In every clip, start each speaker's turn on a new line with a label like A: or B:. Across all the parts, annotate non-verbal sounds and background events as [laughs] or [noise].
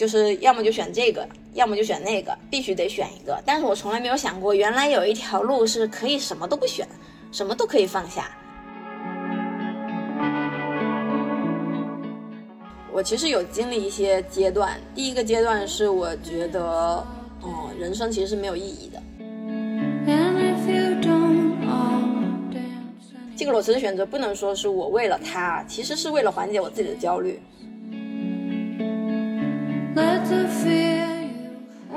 A: 就是要么就选这个，要么就选那个，必须得选一个。但是我从来没有想过，原来有一条路是可以什么都不选，什么都可以放下。我其实有经历一些阶段，第一个阶段是我觉得，哦，人生其实是没有意义的。这个裸辞的选择不能说是我为了他，其实是为了缓解我自己的焦虑。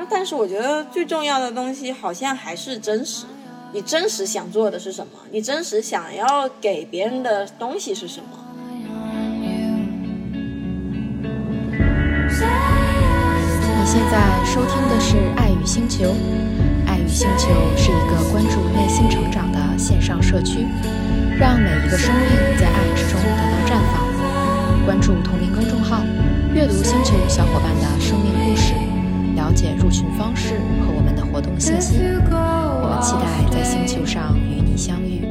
A: 但是我觉得最重要的东西好像还是真实。你真实想做的是什么？你真实想要给别人的东西是什么？
B: 你现在收听的是《爱与星球》，《爱与星球》是一个关注内心成长的线上社区，让每一个生命在爱之中得到绽放。关注同名公众号，阅读星球小伙伴的生命故事，了解入群方式和我们的活动信息。我们期待在星球上与你相遇。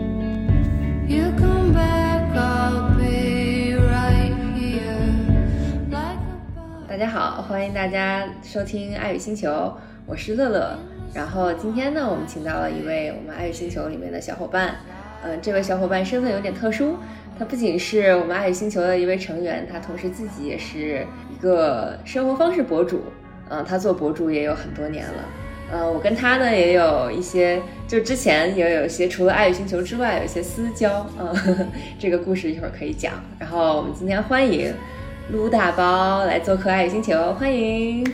C: 大家好，欢迎大家收听《爱与星球》，我是乐乐。然后今天呢，我们请到了一位我们《爱与星球》里面的小伙伴。嗯，这位小伙伴身份有点特殊，不仅是我们《爱与星球》的一位成员，他同时自己也是一个生活方式博主。嗯，他做博主也有很多年了。嗯，我跟他呢也有一些，就之前也有一些，除了《爱与星球》之外，有一些私交。嗯，[laughs] 这个故事一会儿可以讲。然后我们今天欢迎撸大包来做客《爱与星球》，欢迎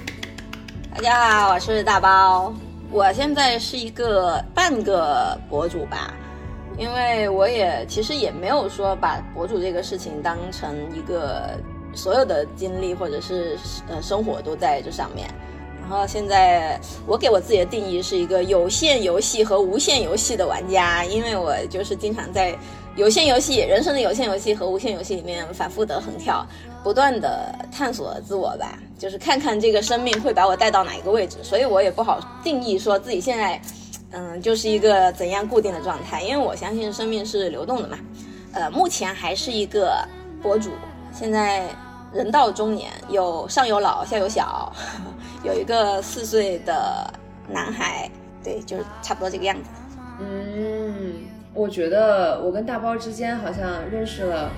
A: 大家好，我是大包。我现在是一个半个博主吧。因为我也其实也没有说把博主这个事情当成一个所有的精力或者是呃生活都在这上面，然后现在我给我自己的定义是一个有限游戏和无限游戏的玩家，因为我就是经常在有限游戏、人生的有限游戏和无限游戏里面反复的横跳，不断的探索自我吧，就是看看这个生命会把我带到哪一个位置，所以我也不好定义说自己现在。嗯，就是一个怎样固定的状态？因为我相信生命是流动的嘛。呃，目前还是一个博主，现在人到中年，有上有老，下有小，[laughs] 有一个四岁的男孩，对，就是差不多这个样子。
C: 嗯，我觉得我跟大包之间好像认识了，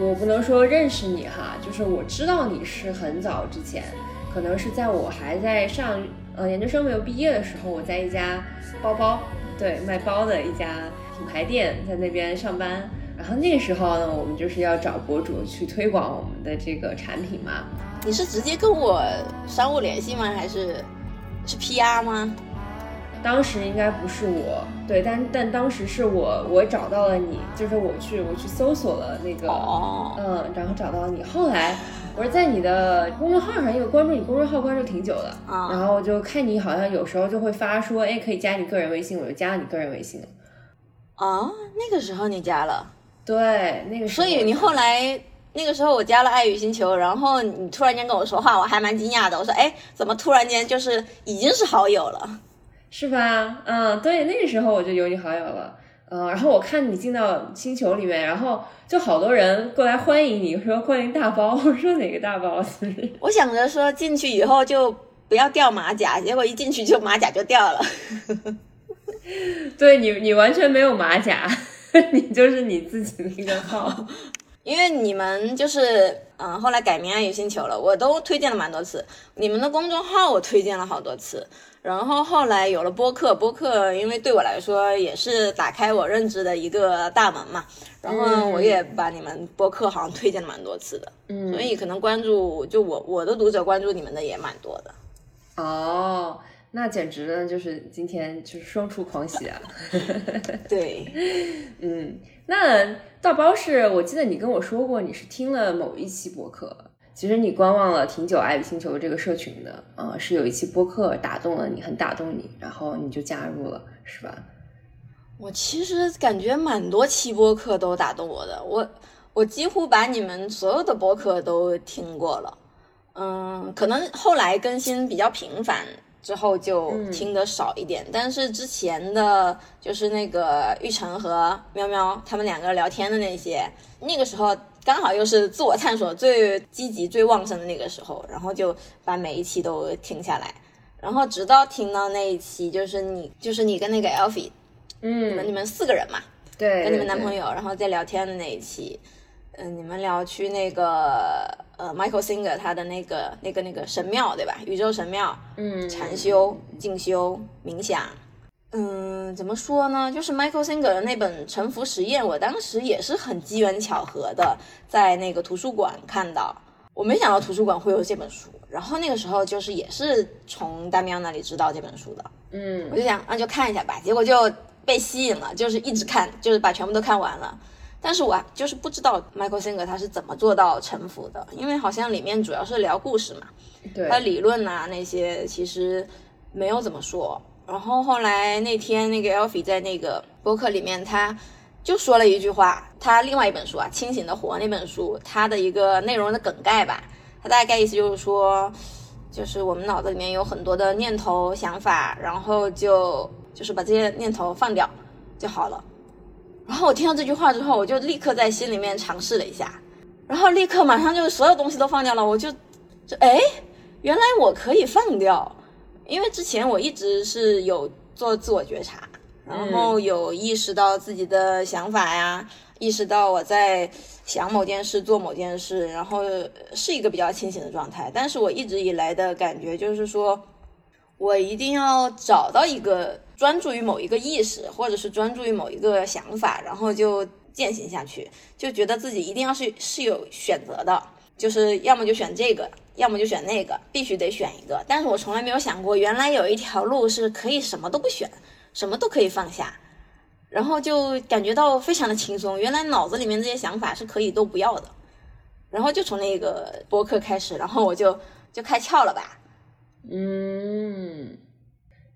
C: 我不能说认识你哈，就是我知道你是很早之前，可能是在我还在上。呃，研究生没有毕业的时候，我在一家包包，对，卖包的一家品牌店，在那边上班。然后那个时候呢，我们就是要找博主去推广我们的这个产品嘛。
A: 你是直接跟我商务联系吗？还是是 PR 吗？
C: 当时应该不是我，对，但但当时是我，我找到了你，就是我去我去搜索了那个，嗯，然后找到了你。后来。我是在你的公众号上，因为关注你公众号关注挺久的，啊，然后就看你好像有时候就会发说，哎，可以加你个人微信，我就加了你个人微信了。
A: 啊，那个时候你加了？
C: 对，那个时候。
A: 所以你后来那个时候我加了爱与星球，然后你突然间跟我说话，我还蛮惊讶的。我说，哎，怎么突然间就是已经是好友了？
C: 是吧？嗯，对，那个时候我就有你好友了。嗯，然后我看你进到星球里面，然后就好多人过来欢迎你，说欢迎大包。[laughs] 我说哪个大包？
A: 我想着说进去以后就不要掉马甲，结果一进去就马甲就掉了。[laughs]
C: 对你，你完全没有马甲，[laughs] 你就是你自己的一个号。
A: 因为你们就是嗯，后来改名爱与星球了，我都推荐了蛮多次。你们的公众号我推荐了好多次。然后后来有了播客，播客因为对我来说也是打开我认知的一个大门嘛。然后我也把你们播客好像推荐了蛮多次的，嗯，所以可能关注就我我的读者关注你们的也蛮多的。
C: 哦，那简直呢就是今天就是双出狂喜啊！[laughs]
A: 对，
C: 嗯，那大包是我记得你跟我说过你是听了某一期播客。其实你观望了挺久，爱与星球这个社群的，呃，是有一期播客打动了你，很打动你，然后你就加入了，是吧？
A: 我其实感觉蛮多期播客都打动我的，我我几乎把你们所有的播客都听过了，嗯，可能后来更新比较频繁，之后就听得少一点，但是之前的就是那个玉成和喵喵他们两个聊天的那些，那个时候刚好又是自我探索最积极、最旺盛的那个时候，然后就把每一期都听下来，然后直到听到那一期，就是你，就是你跟那个 Alfie，
C: 嗯，
A: 你们你们四个人嘛，
C: 对，
A: 跟你们男朋
C: 友，
A: 友，然后在聊天的那一期，嗯，你们聊去那个呃 Michael Singer 他的那个那个那个神庙对吧？宇宙神庙，
C: 嗯，
A: 禅修、静修、冥想。嗯，怎么说呢？就是 Michael Singer 的那本《沉浮实验》，我当时也是很机缘巧合的，在那个图书馆看到。我没想到图书馆会有这本书，然后那个时候就是也是从大喵那里知道这本书的，
C: 嗯
A: 我就想那就看一下吧，结果就被吸引了，就是一直看，就是把全部都看完了。但是我啊就是不知道 Michael Singer 他是怎么做到沉浮的，因为好像里面主要是聊故事嘛，
C: 对，
A: 他理论啊那些其实没有怎么说。然后后来那天那个 e l f i e 在那个播客里面，他就说了一句话，他另外一本书啊《清醒的活》那本书，它的一个内容的梗概吧，他大概意思就是说，就是我们脑子里面有很多的念头、想法，然后就就是把这些念头放掉就好了。然后我听到这句话之后，我就立刻在心里面尝试了一下，然后立刻马上就所有东西都放掉了，我就就哎，原来我可以放掉，因为之前我一直是有做自我觉察，然后有意识到自己的想法呀，意识到我在想某件事、做某件事，然后是一个比较清醒的状态。但是我一直以来的感觉就是说，我一定要找到一个专注于某一个意识，或者是专注于某一个想法，然后就践行下去，就觉得自己一定要是是有选择的，就是要么就选这个，要么就选那个，必须得选一个。但是我从来没有想过，原来有一条路是可以什么都不选，什么都可以放下，然后就感觉到非常的轻松。原来脑子里面这些想法是可以都不要的，然后就从那个播客开始，然后我就就开窍了吧。
C: 嗯，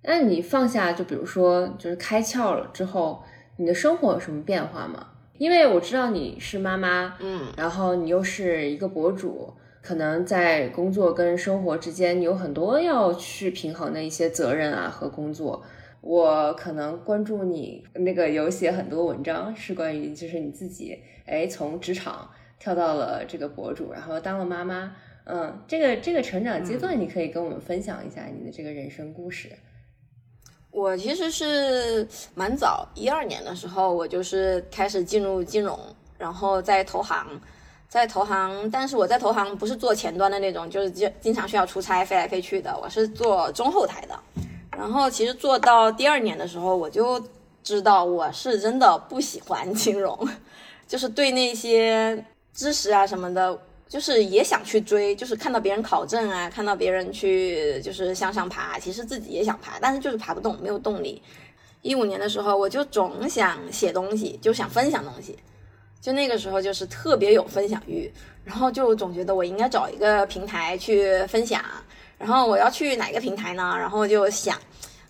C: 那你放下，就比如说，就是开窍了之后，你的生活有什么变化吗？因为我知道你是妈妈，
A: 嗯
C: 然后你又是一个博主，可能在工作跟生活之间，你有很多要去平衡的一些责任啊和工作。我可能关注你那个有写很多文章，是关于就是你自己，哎，从职场跳到了这个博主，然后当了妈妈，嗯，这个这个成长阶段，你可以跟我们分享一下你的这个人生故事。
A: 我其实是蛮早，一二年的时候，我就是开始进入金融，然后在投行，在投行，但是我在投行不是做前端的那种，就是经经常需要出差飞来飞去的，我是做中后台的。然后其实做到第二年的时候，我就知道我是真的不喜欢金融，[laughs] 就是对那些知识啊什么的，就是也想去追，就是看到别人考证啊，看到别人去就是向上爬，其实自己也想爬，但是就是爬不动，没有动力。一五年的时候，我就总想写东西，就想分享东西，就那个时候就是特别有分享欲，然后就总觉得我应该找一个平台去分享，然后我要去哪个平台呢？然后就想，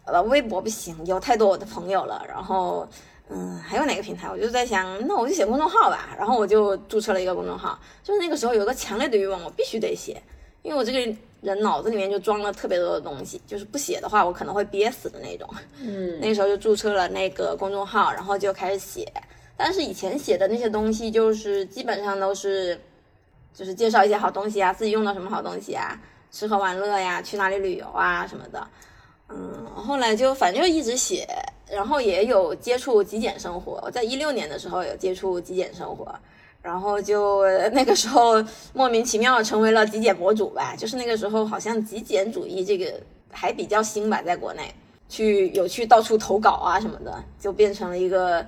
A: 呃，微博不行，有太多我的朋友了，然后。嗯，还有哪个平台？我就在想，那我就写公众号吧。然后我就注册了一个公众号，就是那个时候有个强烈的欲望，我必须得写，因为我这个人脑子里面就装了特别多的东西，就是不写的话，我可能会憋死的那种。
C: 嗯
A: 那个时候就注册了那个公众号，然后就开始写。但是以前写的那些东西，就是基本上都是，就是介绍一些好东西啊，自己用到什么好东西啊，吃喝玩乐呀，去哪里旅游啊什么的。嗯，后来就反正就一直写，然后也有接触极简生活。我在一六年的时候有接触极简生活，然后就那个时候莫名其妙成为了极简博主吧。就是那个时候好像极简主义这个还比较新吧，在国内去有去到处投稿啊什么的，就变成了一个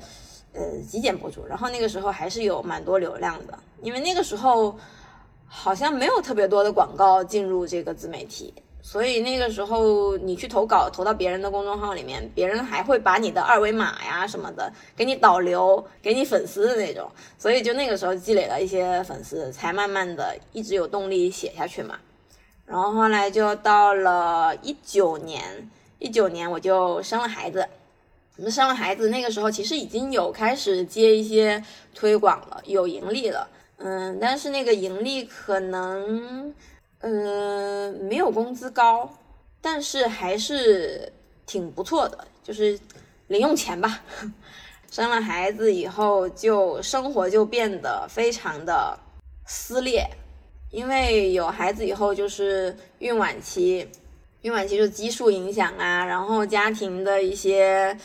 A: 呃极简博主。然后那个时候还是有蛮多流量的，因为那个时候好像没有特别多的广告进入这个自媒体。所以那个时候你去投稿，投到别人的公众号里面，别人还会把你的二维码呀什么的给你导流，给你粉丝的那种。所以就那个时候积累了一些粉丝，才慢慢的一直有动力写下去嘛。然后后来就到了一九年，一九年我就生了孩子。我们生了孩子，那个时候其实已经有开始接一些推广了，有盈利了。嗯，但是那个盈利可能。呃，没有工资高，但是还是挺不错的，就是零用钱吧。[laughs] 生了孩子以后，就生活就变得非常的撕裂，因为有孩子以后就是孕晚期，孕晚期就激素影响啊，然后家庭的一些，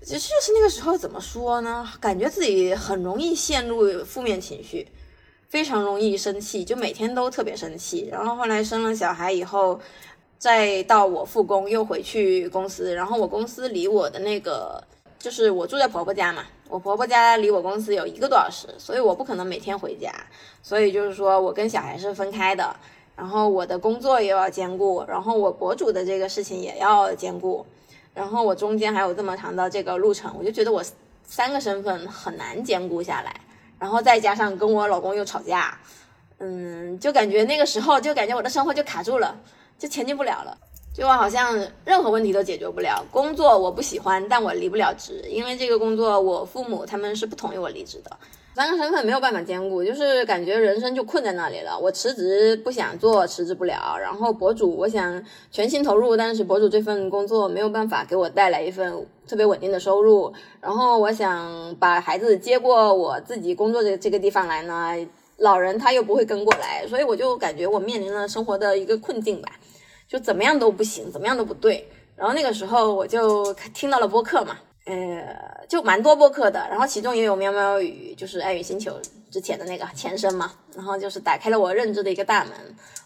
A: 就就是那个时候怎么说呢？感觉自己很容易陷入负面情绪，非常容易生气，就每天都特别生气。然后后来生了小孩以后，再到我复工又回去公司，然后我公司离我的那个。就是我住在婆婆家嘛，我婆婆家离我公司有一个多小时，所以我不可能每天回家，所以就是说我跟小孩是分开的，然后我的工作也要兼顾，然后我博主的这个事情也要兼顾，然后我中间还有这么长的这个路程，我就觉得我三个身份很难兼顾下来，然后再加上跟我老公又吵架，嗯，就感觉那个时候就感觉我的生活就卡住了，就前进不了了。就我好像任何问题都解决不了，工作我不喜欢，但我离不了职，因为这个工作我父母他们是不同意我离职的，三个身份没有办法兼顾，就是感觉人生就困在那里了。我辞职不想做，辞职不了，然后博主我想全心投入，但是博主这份工作没有办法给我带来一份特别稳定的收入，然后我想把孩子接过我自己工作的这个地方来呢，老人他又不会跟过来，所以我就感觉我面临了生活的一个困境吧。就怎么样都不行，怎么样都不对。然后那个时候我就听到了播客嘛，呃，就蛮多播客的。然后其中也有喵喵语，就是爱与星球之前的那个前身嘛。然后就是打开了我认知的一个大门。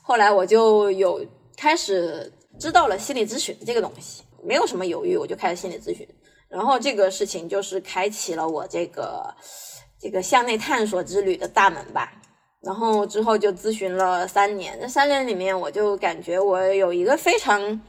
A: 后来我就有开始知道了心理咨询这个东西，没有什么犹豫，我就开始心理咨询。然后这个事情就是开启了我这个这个向内探索之旅的大门吧。然后之后就咨询了三年，这三年里面，我就感觉我有一个非常，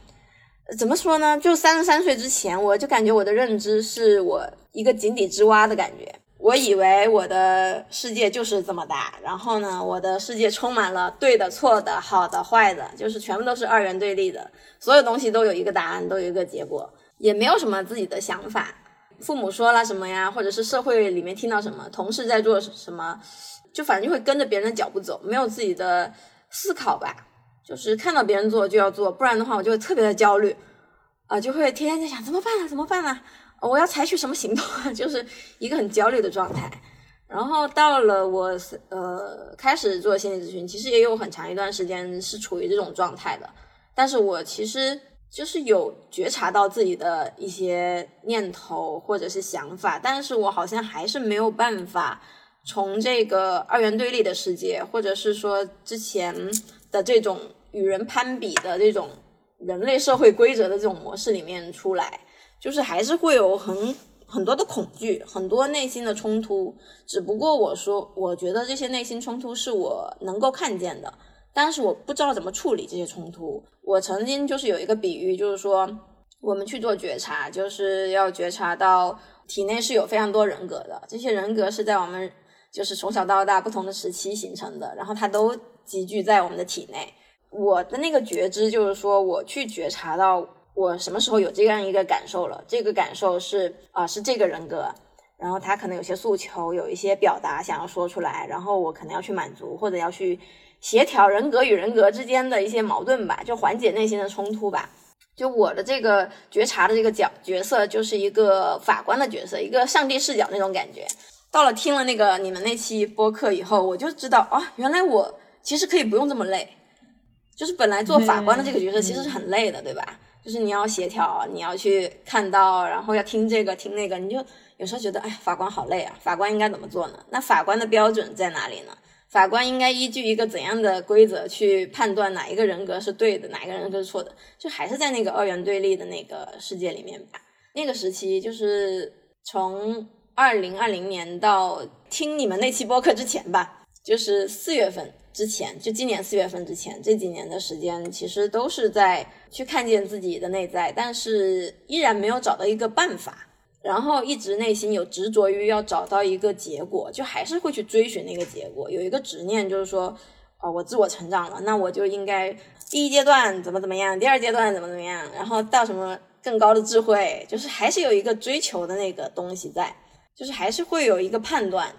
A: 怎么说呢？就三十三岁之前，我就感觉我的认知是我一个井底之蛙的感觉。我以为我的世界就是这么大，然后呢，我的世界充满了对的、错的、好的、坏的，就是全部都是二元对立的，所有东西都有一个答案，都有一个结果，也没有什么自己的想法。父母说了什么呀，或者是社会里面听到什么，同事在做什么。就反正就会跟着别人的脚步走，没有自己的思考吧。就是看到别人做就要做，不然的话我就会特别的焦虑，啊，就会天天在想怎么办啊？怎么办啊？我要采取什么行动啊？[laughs] 就是一个很焦虑的状态。然后到了我呃开始做心理咨询，其实也有很长一段时间是处于这种状态的。但是我其实就是有觉察到自己的一些念头或者是想法，但是我好像还是没有办法。从这个二元对立的世界，或者是说之前的这种与人攀比的这种人类社会规则的这种模式里面出来，就是还是会有很很多的恐惧，很多内心的冲突。只不过我说，我觉得这些内心冲突是我能够看见的，但是我不知道怎么处理这些冲突。我曾经就是有一个比喻，就是说我们去做觉察，就是要觉察到体内是有非常多人格的，这些人格是在我们。就是从小到大不同的时期形成的，然后它都集聚在我们的体内。我的那个觉知就是说，我去觉察到我什么时候有这样一个感受了。这个感受是啊，是这个人格，然后他可能有些诉求，有一些表达想要说出来，然后我可能要去满足，或者要去协调人格与人格之间的一些矛盾吧，就缓解内心的冲突吧。就我的这个觉察的这个角角色，就是一个法官的角色，一个上帝视角那种感觉。到了听了那个你们那期播客以后，我就知道啊，原来我其实可以不用这么累。就是本来做法官的这个角色其实是很累的，对吧？就是你要协调，你要去看到，然后要听这个听那个，你就有时候觉得，哎，法官好累啊！法官应该怎么做呢？那法官的标准在哪里呢？法官应该依据一个怎样的规则去判断哪一个人格是对的，哪一个人格是错的？就还是在那个二元对立的那个世界里面吧。那个时期就是从。二零二零年到听你们那期播客之前吧，就是四月份之前，就今年四月份之前这几年的时间，其实都是在去看见自己的内在，但是依然没有找到一个办法，然后一直内心有执着于要找到一个结果，就还是会去追寻那个结果，有一个执念，就是说，哦，我自我成长了，那我就应该第一阶段怎么怎么样，第二阶段怎么怎么样，然后到什么更高的智慧，就是还是有一个追求的那个东西在。就是还是会有一个判断，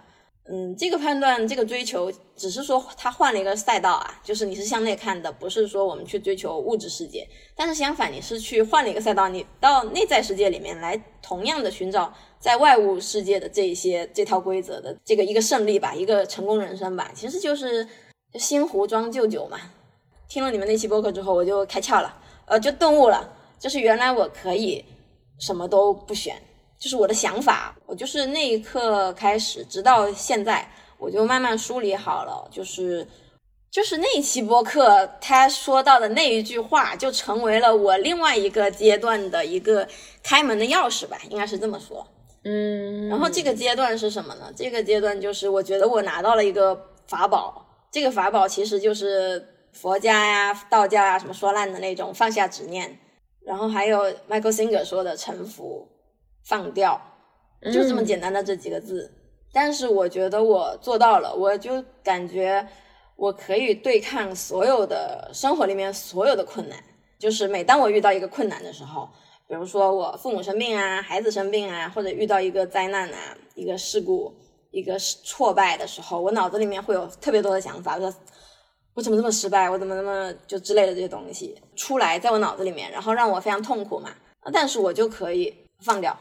A: 嗯，这个判断，这个追求，只是说他换了一个赛道啊，就是你是向内看的，不是说我们去追求物质世界。但是相反，你是去换了一个赛道，你到内在世界里面来，同样的寻找在外物世界的这一些这套规则的这个一个胜利吧，一个成功人生吧，其实就是新壶装旧酒嘛。听了你们那期播客之后，我就开窍了，呃，就顿悟了，就是原来我可以什么都不选。就是我的想法，我就是那一刻开始，直到现在，我就慢慢梳理好了。就是，就是那一期播客他说到的那一句话，就成为了我另外一个阶段的一个开门的钥匙吧，应该是这么说。
C: 嗯。
A: 然后这个阶段是什么呢？这个阶段就是我觉得我拿到了一个法宝，这个法宝其实就是佛家呀、道教呀什么说烂的那种放下执念，然后还有 Michael Singer 说的臣服。放掉，就这么简单的这几个字，但是我觉得我做到了，我就感觉我可以对抗所有的生活里面所有的困难。就是每当我遇到一个困难的时候，比如说我父母生病啊，孩子生病啊，或者遇到一个灾难啊，一个事故，一个挫败的时候，我脑子里面会有特别多的想法，说我怎么这么失败，我怎么那么就之类的这些东西出来在我脑子里面，然后让我非常痛苦嘛。但是我就可以放掉。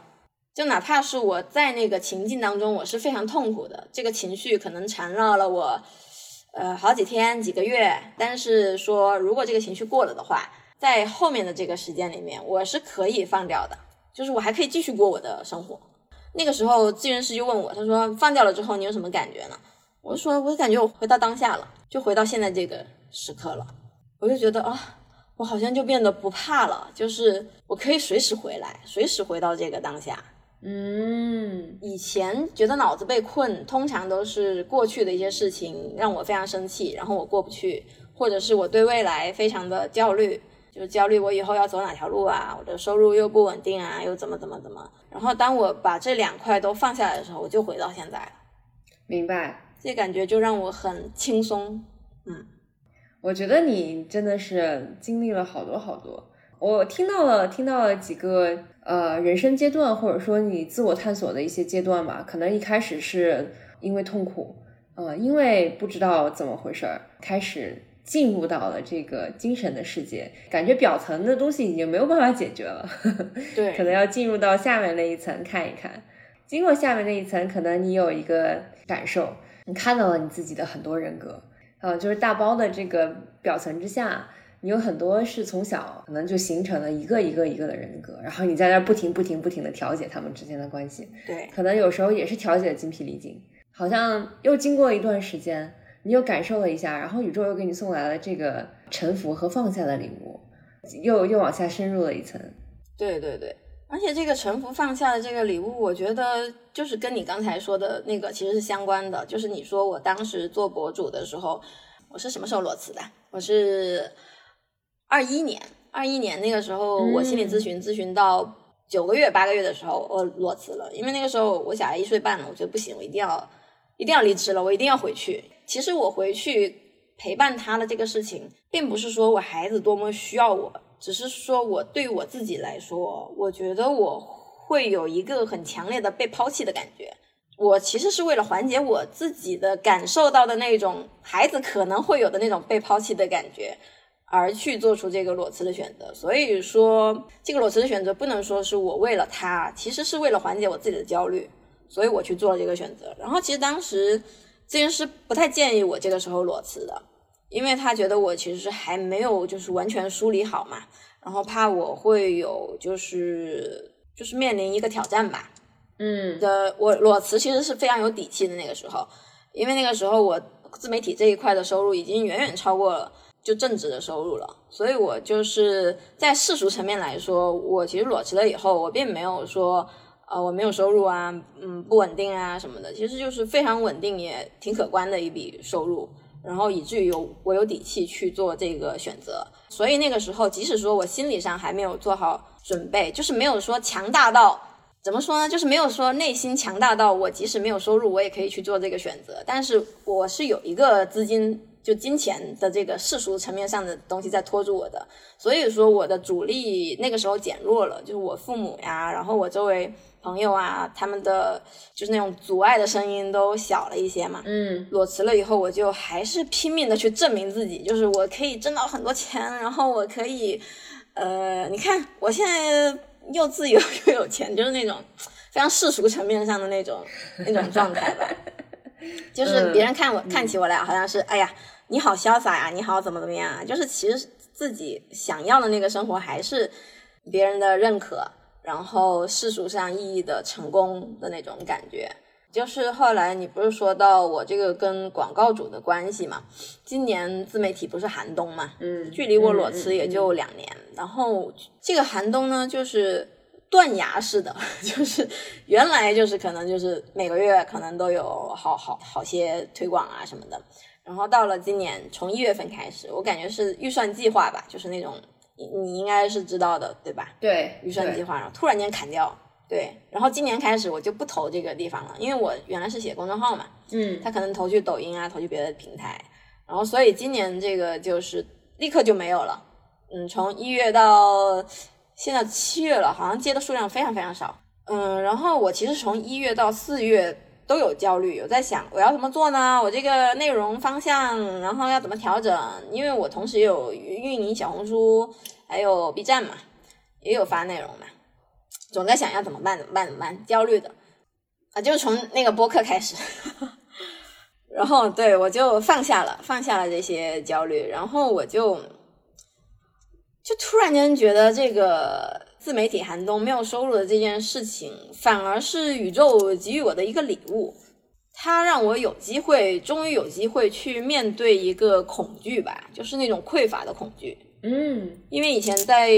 A: 就哪怕是我在那个情境当中，我是非常痛苦的，这个情绪可能缠绕了我，呃，好几天、几个月。但是说，如果这个情绪过了的话，在后面的这个时间里面，我是可以放掉的，就是我还可以继续过我的生活。那个时候，咨询师就问我，他说：“放掉了之后，你有什么感觉呢？”我说：“我感觉我回到当下了，就回到现在这个时刻了。我就觉得啊，我好像就变得不怕了，就是我可以随时回来，随时回到这个当下。”
C: 嗯，
A: 以前觉得脑子被困，通常都是过去的一些事情让我非常生气，然后我过不去，或者是我对未来非常的焦虑，就是焦虑我以后要走哪条路啊，我的收入又不稳定啊，又怎么怎么怎么。然后当我把这两块都放下来的时候，我就回到现在了。
C: 明白，
A: 这感觉就让我很轻松。嗯，
C: 我觉得你真的是经历了好多好多。我听到了，听到了几个呃人生阶段，或者说你自我探索的一些阶段吧。可能一开始是因为痛苦，呃，因为不知道怎么回事儿，开始进入到了这个精神的世界，感觉表层的东西已经没有办法解决了，
A: 对，[laughs]
C: 可能要进入到下面那一层看一看。经过下面那一层，可能你有一个感受，你看到了你自己的很多人格，呃，就是大包的这个表层之下。你有很多是从小可能就形成了一个一个一个的人格，然后你在那不停不停不停的调节他们之间的关系，
A: 对，
C: 可能有时候也是调节的精疲力尽，好像又经过一段时间，你又感受了一下，然后宇宙又给你送来了这个臣服和放下的礼物，又又往下深入了一层，
A: 对对对，而且这个臣服放下的这个礼物，我觉得就是跟你刚才说的那个其实是相关的，就是你说我当时做博主的时候，我是什么时候裸辞的？我是。二一年，二一年那个时候，我心理咨询咨询到九个月、八个月的时候，我裸辞了。因为那个时候我小孩一岁半了，我觉得不行，我一定要一定要离职了，我一定要回去。其实我回去陪伴他的这个事情，并不是说我孩子多么需要我，只是说我对我自己来说，我觉得我会有一个很强烈的被抛弃的感觉。我其实是为了缓解我自己的感受到的那种孩子可能会有的那种被抛弃的感觉。而去做出这个裸辞的选择，所以说这个裸辞的选择不能说是我为了他，其实是为了缓解我自己的焦虑，所以我去做了这个选择。然后其实当时咨询师不太建议我这个时候裸辞的，因为他觉得我其实是还没有就是完全梳理好嘛，然后怕我会有就是就是面临一个挑战吧。
C: 嗯，
A: 的我裸辞其实是非常有底气的那个时候，因为那个时候我自媒体这一块的收入已经远远超过了。就正职的收入了，所以我就是在世俗层面来说，我其实裸辞了以后，我并没有说，呃，我没有收入啊，嗯，不稳定啊什么的，其实就是非常稳定也挺可观的一笔收入，然后以至于有我有底气去做这个选择。所以那个时候，即使说我心理上还没有做好准备，就是没有说强大到怎么说呢，就是没有说内心强大到我即使没有收入，我也可以去做这个选择。但是我是有一个资金。就金钱的这个世俗层面上的东西在拖住我的，所以说我的主力那个时候减弱了，就是我父母呀，然后我周围朋友啊，他们的就是那种阻碍的声音都小了一些嘛。
C: 嗯
A: 裸辞了以后，我就还是拼命的去证明自己，就是我可以挣到很多钱，然后我可以，呃，你看我现在又自由又有钱，就是那种非常世俗层面上的那种那种状态吧。[laughs] [laughs] 就是别人看我、看起我来，好像是哎呀，你好潇洒呀，你好怎么怎么样啊？就是其实自己想要的那个生活，还是别人的认可，然后世俗上意义的成功的那种感觉。就是后来你不是说到我这个跟广告主的关系嘛？今年自媒体不是寒冬嘛？
C: 嗯，
A: 距离我裸辞也就两年，然后这个寒冬呢，就是断崖式的，[laughs] 就是原来就是可能就是每个月可能都有好好好些推广啊什么的，然后到了今年从一月份开始，我感觉是预算计划吧，就是那种你你应该是知道的对吧？
C: 对，
A: 预算计划，然后突然间砍掉，对，然后今年开始我就不投这个地方了，因为我原来是写公众号嘛，
C: 嗯
A: 他可能投去抖音啊，投去别的平台，然后所以今年这个就是立刻就没有了。嗯，从一月到现在七月了，好像接的数量非常非常少。嗯，然后我其实从一月到四月都有焦虑，有在想我要怎么做呢？我这个内容方向，然后要怎么调整？因为我同时也有运营小红书，还有 B 站嘛，也有发内容嘛，总在想要怎么办，怎么办，怎么办，焦虑的啊，就从那个播客开始。[laughs] 然后对我就放下了，放下了这些焦虑，然后我就就突然间觉得这个自媒体寒冬没有收入的这件事情，反而是宇宙给予我的一个礼物。它让我有机会，终于有机会去面对一个恐惧吧，就是那种匮乏的恐惧。
C: 嗯
A: 因为以前在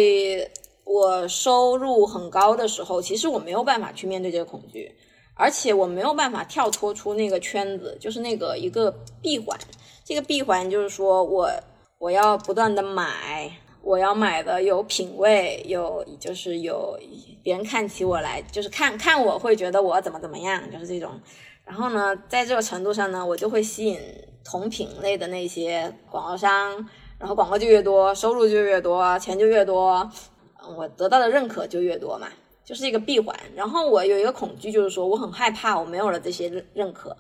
A: 我收入很高的时候，其实我没有办法去面对这个恐惧，而且我没有办法跳脱出那个圈子，就是那个一个闭环。这个闭环就是说我我要不断的买，我要买的有品位，有就是有别人看起我来，就是看看我会觉得我怎么怎么样，就是这种。然后呢，在这个程度上呢，我就会吸引同品类的那些广告商，然后广告就越多，收入就越多，钱就越多，我得到的认可就越多嘛，就是一个闭环。然后我有一个恐惧，就是说我很害怕我没有了这些认认可，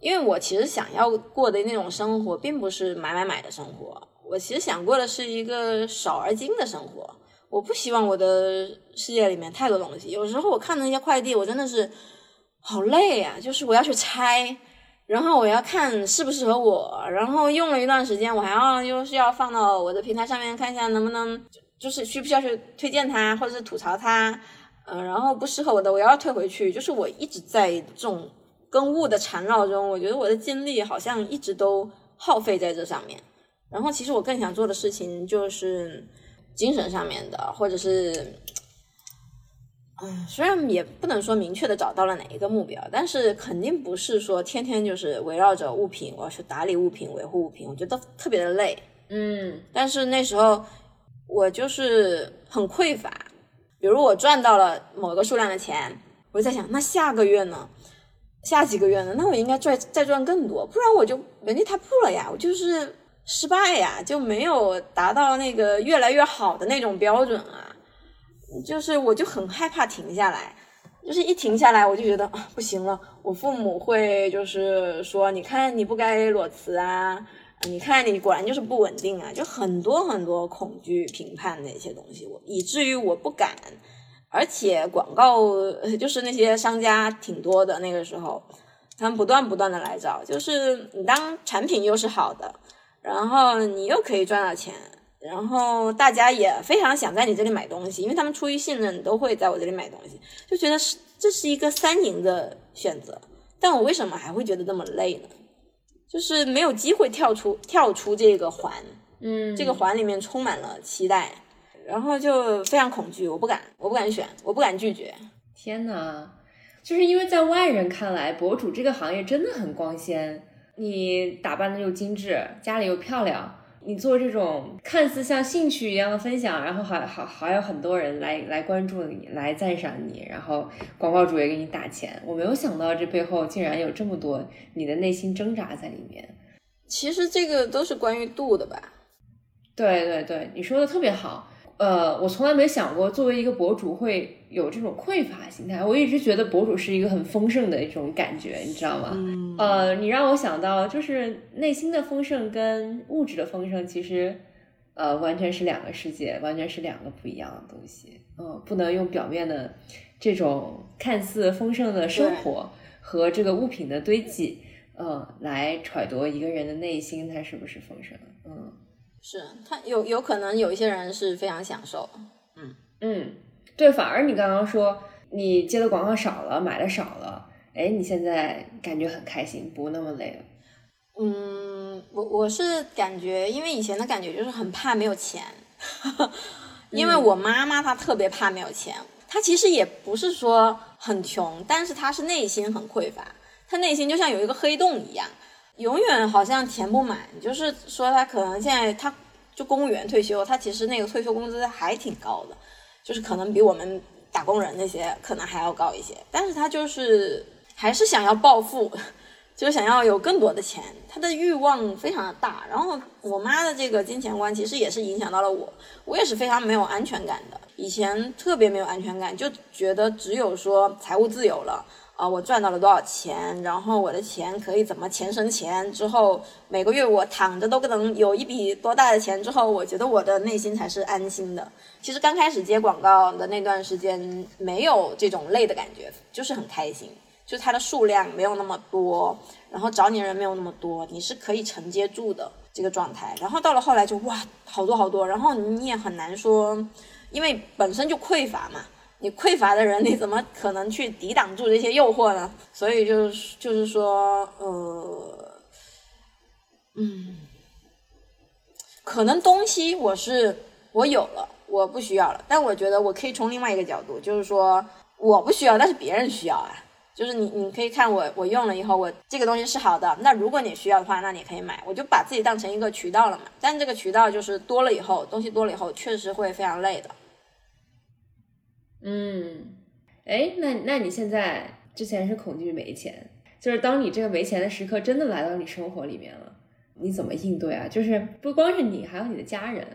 A: 因为我其实想要过的那种生活，并不是买买买的生活，我其实想过的是一个少而精的生活。我不希望我的世界里面太多东西。有时候我看那些快递，我真的是好累呀、就是我要去拆，然后我要看适不适合我，然后用了一段时间，我还要又是要放到我的平台上面看一下能不能，就是需不需要去推荐它，或者是吐槽它，嗯、然后不适合我的我要退回去，就是我一直在这种跟物的缠绕中，我觉得我的精力好像一直都耗费在这上面。然后其实我更想做的事情就是精神上面的，或者是嗯，虽然也不能说明确的找到了哪一个目标，但是肯定不是说天天就是围绕着物品，我要去打理物品、维护物品，我觉得特别的累。
C: 嗯
A: 但是那时候我就是很匮乏，比如我赚到了某个数量的钱，我就在想，那下个月呢？下几个月呢？那我应该赚再赚更多，不然我就原地踏步了呀，我就是失败呀，就没有达到那个越来越好的那种标准啊。就是我就很害怕停下来，就是一停下来我就觉得啊不行了，我父母会就是说，你看你不该裸辞啊，你看你果然就是不稳定啊，就很多很多恐惧、评判那些东西，我以至于我不敢。而且广告就是那些商家挺多的，那个时候他们不断不断的来找，就是你当产品又是好的，然后你又可以赚到钱，然后大家也非常想在你这里买东西，因为他们出于信任都会在我这里买东西，就觉得是这是一个三赢的选择。但我为什么还会觉得这么累呢？就是没有机会跳出跳出这个环，
C: 嗯，
A: 这个环里面充满了期待，然后就非常恐惧，我不敢，我不敢选，我不敢拒绝。
C: 天呐，就是因为在外人看来，博主这个行业真的很光鲜，你打扮的又精致，家里又漂亮，你做这种看似像兴趣一样的分享，然后还还还有很多人来来关注你，来赞赏你，然后广告主也给你打钱。我没有想到这背后竟然有这么多你的内心挣扎在里面。
A: 其实这个都是关于度的吧，
C: 对对对，你说的特别好。呃，我从来没想过作为一个博主会有这种匮乏心态。我一直觉得博主是一个很丰盛的一种感觉，你知道吗？
A: 嗯
C: 呃，你让我想到就是内心的丰盛跟物质的丰盛，其实呃完全是两个世界，完全是两个不一样的东西。嗯、不能用表面的这种看似丰盛的生活和这个物品的堆积，呃，来揣度一个人的内心他是不是丰盛。嗯
A: 是他有有可能有一些人是非常享受，
C: 嗯。嗯，对，反而你刚刚说你接的广告少了，买的少了，哎，你现在感觉很开心，不那么累了。
A: 嗯，我我是感觉，因为以前的感觉就是很怕没有钱，[laughs] 因为我妈妈她特别怕没有钱，她其实也不是说很穷，但是她是内心很匮乏，她内心就像有一个黑洞一样，永远好像填不满。就是说她可能现在她就公务员退休，她其实那个退休工资还挺高的，就是可能比我们打工人那些可能还要高一些，但是她就是还是想要暴富。[laughs] 就想要有更多的钱，他的欲望非常的大。然后我妈的这个金钱观其实也是影响到了我，我也是非常没有安全感的。以前特别没有安全感，就觉得只有说财务自由了啊、我赚到了多少钱，然后我的钱可以怎么钱生钱，之后每个月我躺着都能有一笔多大的钱，之后我觉得我的内心才是安心的。其实刚开始接广告的那段时间，没有这种累的感觉，就是很开心。就是它的数量没有那么多，然后找你的人没有那么多，你是可以承接住的这个状态。然后到了后来就哇，好多好多，然后你也很难说，因为本身就匮乏嘛，你匮乏的人你怎么可能去抵挡住这些诱惑呢？所以就是就是说，呃，嗯，可能东西我是我有了，我不需要了，但我觉得我可以从另外一个角度，就是说我不需要，但是别人需要啊。就是你，你可以看我，我用了以后，我这个东西是好的。那如果你需要的话，那你可以买。我就把自己当成一个渠道了嘛。但这个渠道就是多了以后，东西多了以后，确实会非常累的。
C: 嗯，哎，那那你现在之前是恐惧没钱，就是当你这个没钱的时刻真的来到你生活里面了，你怎么应对啊？就是不光是你，还有你的家人。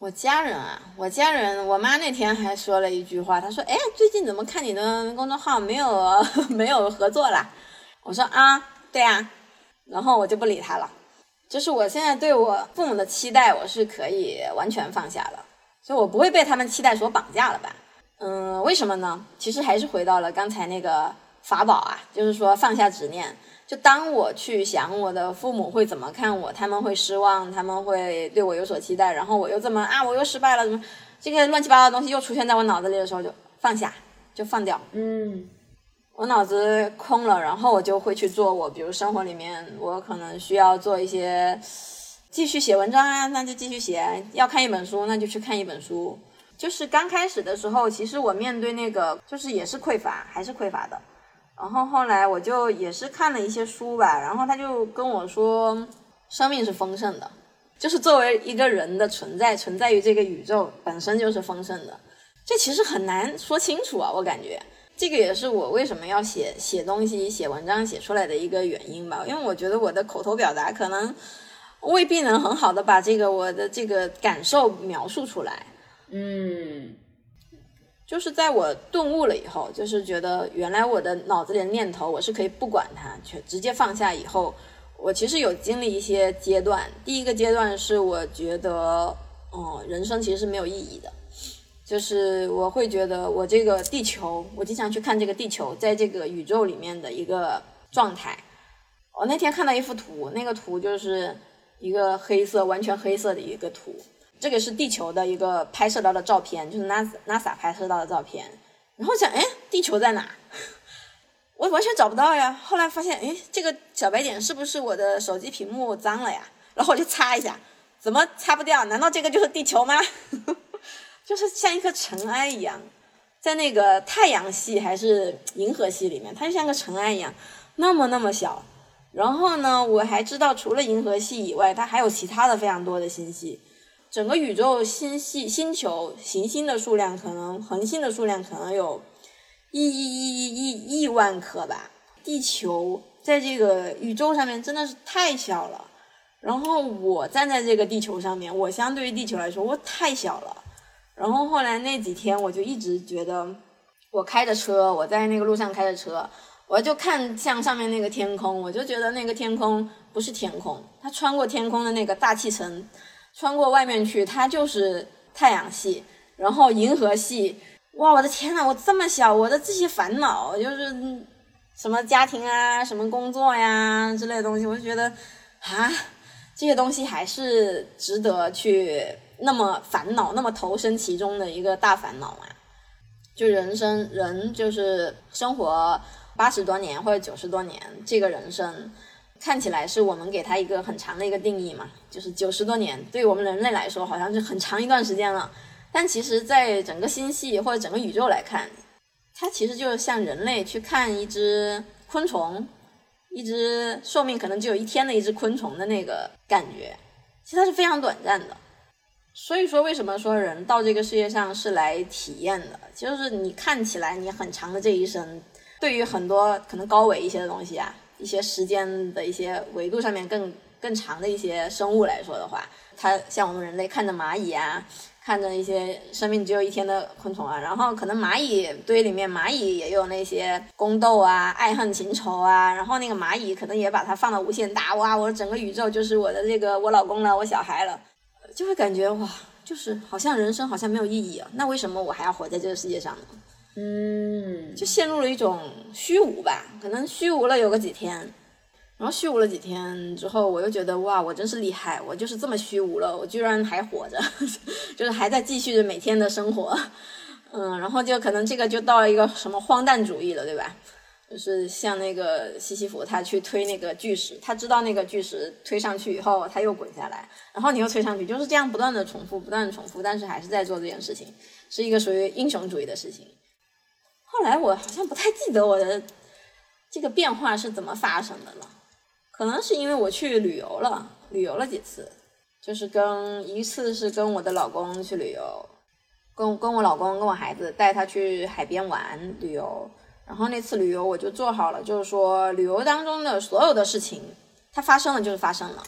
A: 我家人啊，我家人，我妈那天还说了一句话，她说：“哎，最近怎么看你的公众号没有 [laughs] 没有合作啦？”我说：“啊，对啊。”然后我就不理她了。就是我现在对我父母的期待，我是可以完全放下了，所以我不会被他们期待所绑架了吧？嗯，为什么呢？其实还是回到了刚才那个法宝啊，就是说放下执念。就当我去想我的父母会怎么看我，他们会失望，他们会对我有所期待，然后我又这么啊，我又失败了，怎么这个乱七八糟的东西又出现在我脑子里的时候，就放下，就放掉。
C: 嗯
A: 我脑子空了，然后我就会去做我，比如生活里面我可能需要做一些，继续写文章啊，那就继续写；要看一本书，那就去看一本书。就是刚开始的时候，其实我面对那个就是也是匮乏，还是匮乏的。然后后来我就也是看了一些书吧，然后他就跟我说，生命是丰盛的，就是作为一个人的存在，存在于这个宇宙本身就是丰盛的。这其实很难说清楚啊，我感觉这个也是我为什么要写写东西、写文章写出来的一个原因吧，因为我觉得我的口头表达可能未必能很好的把这个我的这个感受描述出来。
C: 嗯
A: 就是在我顿悟了以后，就是觉得原来我的脑子里的念头我是可以不管它，去直接放下以后，我其实有经历一些阶段。第一个阶段是我觉得，嗯，人生其实是没有意义的，就是我会觉得我这个地球，我经常去看这个地球在这个宇宙里面的一个状态。我那天看到一幅图，那个图就是一个黑色，完全黑色的一个图。这个是地球的一个拍摄到的照片，就是 NASA NASA 拍摄到的照片。然后想，哎，地球在哪？[laughs] 我完全找不到呀。后来发现，哎，这个小白点是不是我的手机屏幕脏了呀？然后我就擦一下，怎么擦不掉？难道这个就是地球吗？[laughs] 就是像一颗尘埃一样，在那个太阳系还是银河系里面，它就像个尘埃一样，那么那么小。然后呢，我还知道除了银河系以外，它还有其他的非常多的星系。整个宇宙星系、星球、行星的数量可能，恒星的数量可能有亿亿亿亿亿亿万颗吧。地球在这个宇宙上面真的是太小了。然后我站在这个地球上面，我相对于地球来说，我太小了。然后后来那几天我就一直觉得，我开着车，我在那个路上开着车，我就看向上面那个天空，我就觉得那个天空不是天空，它穿过天空的那个大气层，穿过外面去，它就是太阳系，然后银河系。哇，我的天呐，我这么小，我的这些烦恼就是什么家庭啊，什么工作呀之类的东西，我就觉得啊，这些东西还是值得去那么烦恼，那么投身其中的一个大烦恼嘛。就人生，人就是生活八十多年或者九十多年，这个人生看起来是我们给它一个很长的一个定义嘛，就是九十多年，对于我们人类来说，好像是很长一段时间了。但其实，在整个星系或者整个宇宙来看，它其实就是像人类去看一只昆虫，一只寿命可能只有一天的一只昆虫的那个感觉，其实它是非常短暂的。所以说，为什么说人到这个世界上是来体验的？就是你看起来你很长的这一生，对于很多可能高维一些的东西啊，一些时间的一些维度上面更更长的一些生物来说的话，它像我们人类看着蚂蚁啊。看着一些生命只有一天的昆虫啊，然后可能蚂蚁堆里面蚂蚁也有那些宫斗啊、爱恨情仇啊，然后那个蚂蚁可能也把它放到无限大，哇，我整个宇宙就是我的这个我老公了，我小孩了，就会感觉哇，就是好像人生好像没有意义啊，那为什么我还要活在这个世界上呢？
C: 嗯，
A: 就陷入了一种虚无吧，可能虚无了有个几天。然后虚无了几天之后，我又觉得哇，我真是厉害，我就是这么虚无了，我居然还活着，[laughs] 就是还在继续着每天的生活，嗯，然后就可能这个就到了一个什么荒诞主义了，对吧？就是像那个西西弗他去推那个巨石，他知道那个巨石推上去以后他又滚下来，然后你又推上去，就是这样不断的重复，不断重复，但是还是在做这件事情，是一个属于英雄主义的事情。后来我好像不太记得我的这个变化是怎么发生的了。可能是因为我去旅游了，旅游了几次，就是跟一次是跟我的老公去旅游，跟跟我老公跟我孩子带他去海边玩旅游，然后那次旅游我就做好了，就是说旅游当中的所有的事情，它发生了就是发生了，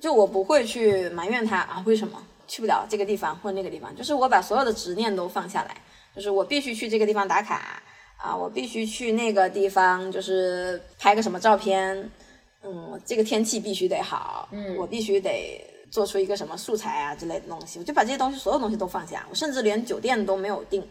A: 就我不会去埋怨他啊为什么？去不了这个地方或那个地方，就是我把所有的执念都放下来，就是我必须去这个地方打卡啊，我必须去那个地方就是拍个什么照片。嗯，这个天气必须得好，
C: 嗯，
A: 我必须得做出一个什么素材啊之类的东西，我就把这些东西所有东西都放下，我甚至连酒店都没有订，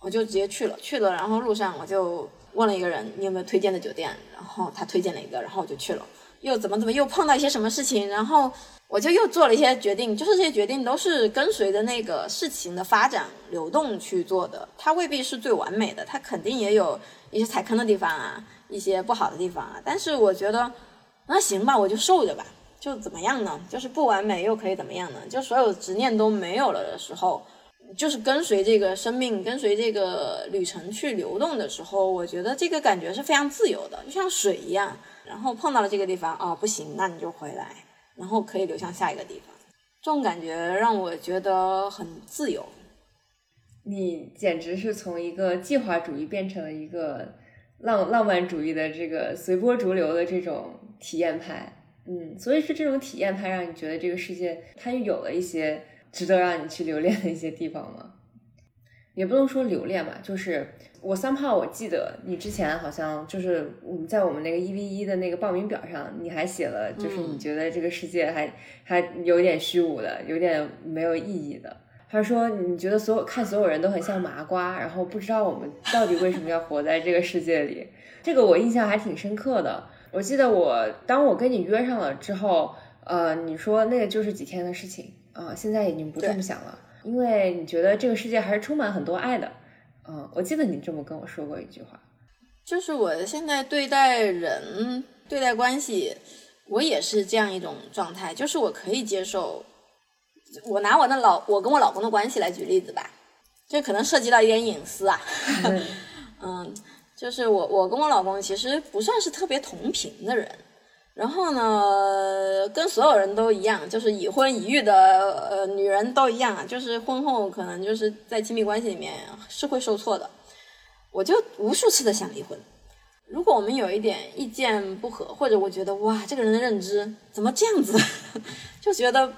A: 我就直接去了，去了，然后路上我就问了一个人，你有没有推荐的酒店，然后他推荐了一个，然后我就去了，又怎么怎么又碰到一些什么事情，然后我就又做了一些决定，就是这些决定都是跟随着那个事情的发展流动去做的，它未必是最完美的，它肯定也有一些踩坑的地方啊，一些不好的地方啊，但是我觉得。那行吧，我就受着吧，就怎么样呢？就是不完美又可以怎么样呢？就所有执念都没有了的时候，就是跟随这个生命，跟随这个旅程去流动的时候，我觉得这个感觉是非常自由的，就像水一样。然后碰到了这个地方，哦，不行，那你就回来，然后可以流向下一个地方。这种感觉让我觉得很自由。
C: 你简直是从一个计划主义变成了一个浪浪漫主义的这个随波逐流的这种。体验派，嗯，所以是这种体验派让你觉得这个世界它有了一些值得让你去留恋的一些地方吗？也不能说留恋吧，就是我三炮，我记得你之前好像就是我们在我们那个一 v 一的那个报名表上，你还写了，就是你觉得这个世界还还有点虚无的，有点没有意义的。他说你觉得所有看所有人都很像麻瓜，然后不知道我们到底为什么要活在这个世界里，这个我印象还挺深刻的。我记得我当我跟你约上了之后，呃，你说那个就是几天的事情啊，现在已经不这么想了，因为你觉得这个世界还是充满很多爱的，嗯，我记得你这么跟我说过一句话，
A: 就是我现在对待人、对待关系，我也是这样一种状态，就是我可以接受，我拿我的老我跟我老公的关系来举例子吧，这可能涉及到一点隐私啊，[laughs] 嗯。就是我，我跟我老公其实不算是特别同频的人，然后呢，跟所有人都一样，就是已婚已育的呃女人都一样啊，就是婚后可能就是在亲密关系里面是会受挫的。我就无数次的想离婚。如果我们有一点意见不合，或者我觉得哇，这个人的认知怎么这样子，[laughs] 就觉得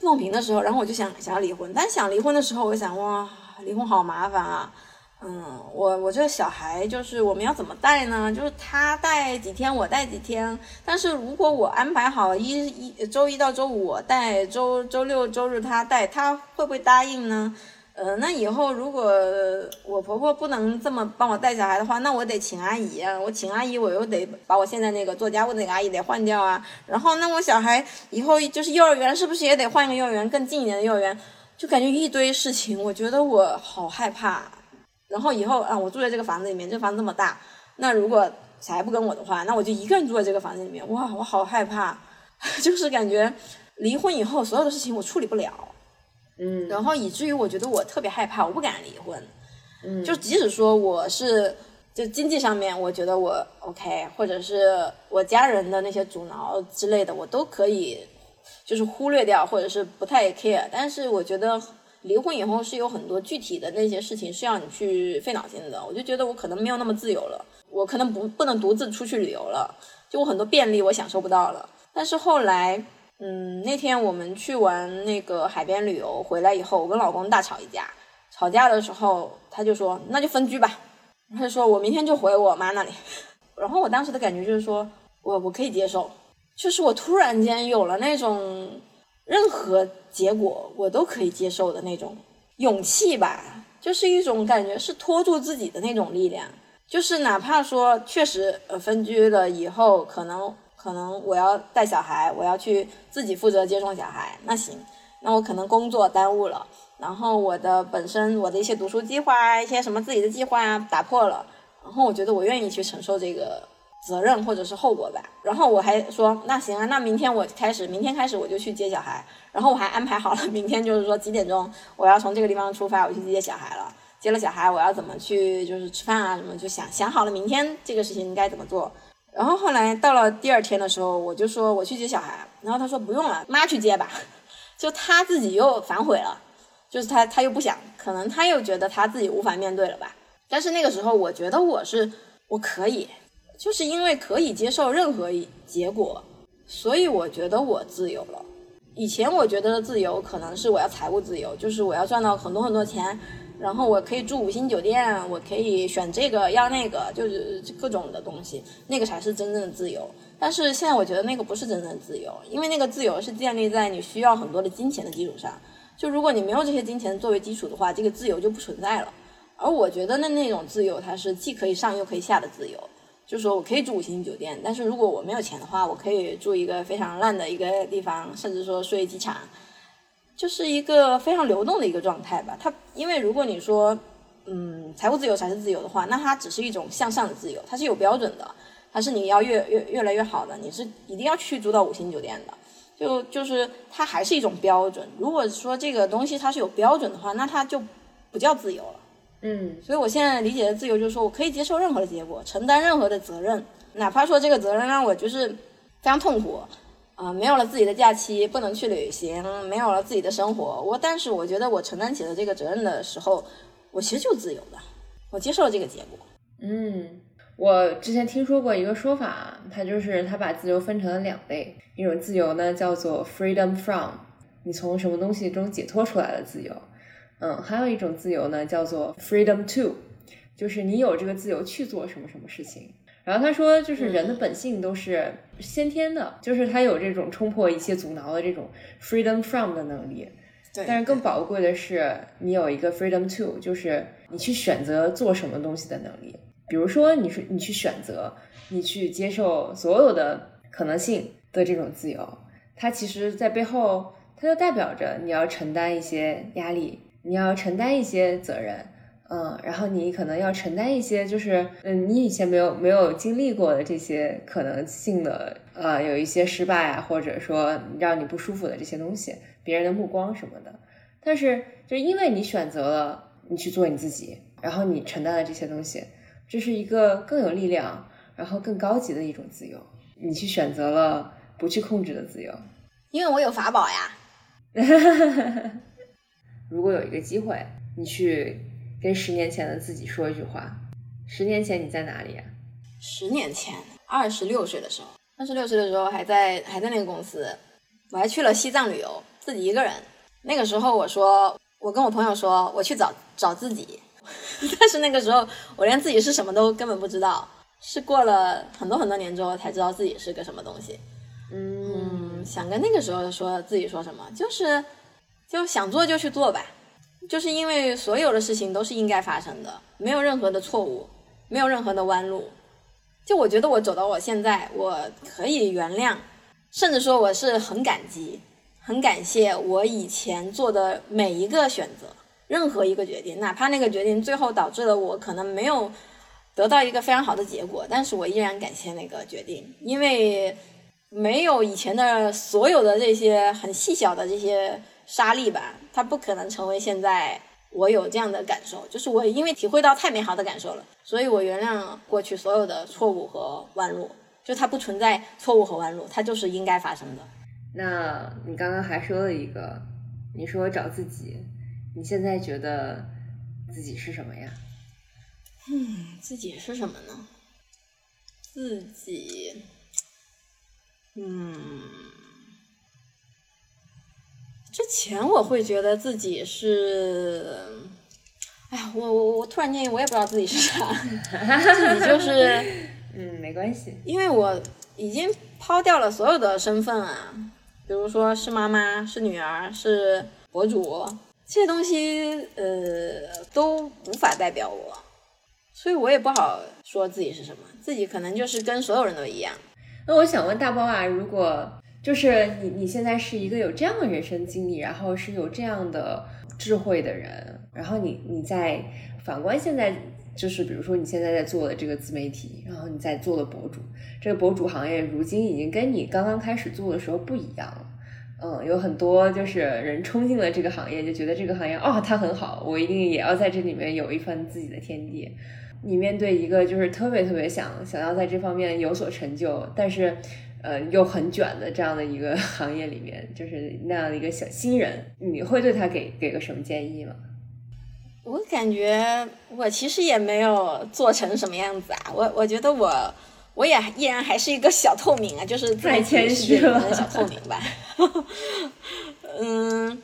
A: 不公平的时候，然后我就想想要离婚。但想离婚的时候，我想哇，离婚好麻烦啊。嗯，我我这小孩就是我们要怎么带呢？就是他带几天，我带几天。但是如果我安排好一一周一到周五我带，周周六周日他带，他会不会答应呢？呃，那以后如果我婆婆不能这么帮我带小孩的话，那我得请阿姨啊。我请阿姨，我又得把我现在那个做家务那个阿姨得换掉啊。然后那我小孩以后就是幼儿园，是不是也得换一个幼儿园更近一点的幼儿园？就感觉一堆事情，我觉得我好害怕。然后以后啊，我住在这个房子里面，这个房子这么大，那如果小孩不跟我的话，那我就一个人住在这个房子里面。哇，我好害怕，[laughs] 就是感觉离婚以后所有的事情我处理不了，
C: 嗯，
A: 然后以至于我觉得我特别害怕，我不敢离婚。
C: 嗯，
A: 就即使说我是就经济上面我觉得我 OK，或者是我家人的那些阻挠之类的，我都可以就是忽略掉，或者是不太 care。但是我觉得。离婚以后是有很多具体的那些事情是要你去费脑筋的，我就觉得我可能没有那么自由了，我可能不不能独自出去旅游了，就我很多便利我享受不到了。但是后来，嗯，那天我们去玩那个海边旅游回来以后，我跟老公大吵一架，吵架的时候他就说那就分居吧，他就说我明天就回我妈那里，[laughs] 然后我当时的感觉就是说我我可以接受，就是我突然间有了那种。任何结果我都可以接受的那种勇气吧，就是一种感觉是拖住自己的那种力量。就是哪怕说确实呃分居了以后，可能可能我要带小孩，我要去自己负责接送小孩，那行，那我可能工作耽误了，然后我的本身我的一些读书计划，一些什么自己的计划啊打破了，然后我觉得我愿意去承受这个。责任或者是后果吧，然后我还说那行啊，那明天我开始，明天开始我就去接小孩，然后我还安排好了明天就是说几点钟我要从这个地方出发，我去接小孩了。接了小孩我要怎么去就是吃饭啊什么，就想想好了明天这个事情该怎么做。然后后来到了第二天的时候，我就说我去接小孩，然后他说不用了，妈去接吧，[laughs] 就他自己又反悔了，就是他他又不想，可能他又觉得他自己无法面对了吧。但是那个时候我觉得我是我可以。就是因为可以接受任何结果，所以我觉得我自由了。以前我觉得的自由可能是我要财务自由，就是我要赚到很多很多钱，然后我可以住五星酒店，我可以选这个要那个，就是各种的东西，那个才是真正的自由。但是现在我觉得那个不是真正的自由，因为那个自由是建立在你需要很多的金钱的基础上。就如果你没有这些金钱作为基础的话，这个自由就不存在了。而我觉得那那种自由，它是既可以上又可以下的自由。就说我可以住五星酒店，但是如果我没有钱的话，我可以住一个非常烂的一个地方，甚至说睡机场，就是一个非常流动的一个状态吧。它因为如果你说，嗯，财务自由才是自由的话，那它只是一种向上的自由，它是有标准的，它是你要越越越来越好的，你是一定要去住到五星酒店的，就就是它还是一种标准。如果说这个东西它是有标准的话，那它就不叫自由了。
C: 嗯，
A: 所以我现在理解的自由就是说我可以接受任何的结果，承担任何的责任，哪怕说这个责任让我就是非常痛苦，啊，没有了自己的假期，不能去旅行，没有了自己的生活，我但是我觉得我承担起了这个责任的时候，我其实就自由的，我接受了这个结果。
C: 嗯，我之前听说过一个说法，它就是它把自由分成了两类，一种自由呢叫做 freedom from，你从什么东西中解脱出来的自由。嗯，还有一种自由呢，叫做 freedom to，就是你有这个自由去做什么什么事情。然后他说，就是人的本性都是先天的，就是他有这种冲破一切阻挠的这种 freedom from 的能力。
A: 对。
C: 但是更宝贵的是，你有一个 freedom to，就是你去选择做什么东西的能力。比如说，你说你去选择，你去接受所有的可能性的这种自由，它其实在背后，它就代表着你要承担一些压力。你要承担一些责任，嗯，然后你可能要承担一些，就是嗯，你以前没有没有经历过的这些可能性的，呃，有一些失败啊，或者说让你不舒服的这些东西，别人的目光什么的。但是，就因为你选择了你去做你自己，然后你承担了这些东西，这是一个更有力量，然后更高级的一种自由。你去选择了不去控制的自由，
A: 因为我有法宝呀。[laughs]
C: 如果有一个机会，你去跟十年前的自己说一句话，十年前你在哪里呀？
A: 十年前，二十六岁的时候，二十六岁的时候还在还在那个公司，我还去了西藏旅游，自己一个人。那个时候我说，我跟我朋友说我去找找自己，[laughs] 但是那个时候我连自己是什么都根本不知道，是过了很多很多年之后才知道自己是个什么东西。嗯，想跟那个时候说自己说什么，就是就想做就去做吧，就是因为所有的事情都是应该发生的，没有任何的错误，没有任何的弯路。就我觉得我走到我现在，我可以原谅，甚至说我是很感激、很感谢我以前做的每一个选择，任何一个决定，哪怕那个决定最后导致了我可能没有得到一个非常好的结果，但是我依然感谢那个决定，因为。没有以前的所有的这些很细小的这些沙粒吧，它不可能成为现在我有这样的感受。就是我因为体会到太美好的感受了，所以我原谅过去所有的错误和弯路。就它不存在错误和弯路，它就是应该发生的。
C: 那你刚刚还说了一个，你说找自己，你现在觉得自己是什么呀？
A: 嗯，自己是什么呢？自己。嗯，之前我会觉得自己是，哎呀，我我我突然间我也不知道自己是啥，自己就是，[laughs]
C: 嗯，没关系，
A: 因为我已经抛掉了所有的身份啊，比如说是妈妈，是女儿，是博主，这些东西呃都无法代表我，所以我也不好说自己是什么，自己可能就是跟所有人都一样。
C: 那我想问大包啊，如果就是你你现在是一个有这样的人生经历，然后是有这样的智慧的人，然后你你在反观现在，就是比如说你现在在做的这个自媒体，然后你在做的博主，这个博主行业如今已经跟你刚刚开始做的时候不一样了。嗯，有很多就是人冲进了这个行业，就觉得这个行业哦它很好，我一定也要在这里面有一番自己的天地。你面对一个就是特别特别想想要在这方面有所成就，但是，呃，又很卷的这样的一个 [laughs] 行业里面，就是那样的一个小新人，你会对他给给个什么建议吗？
A: 我感觉我其实也没有做成什么样子啊，我我觉得我我也依然还是一个小透明啊，就是
C: 太谦虚了，
A: 小透明吧。[laughs] 嗯。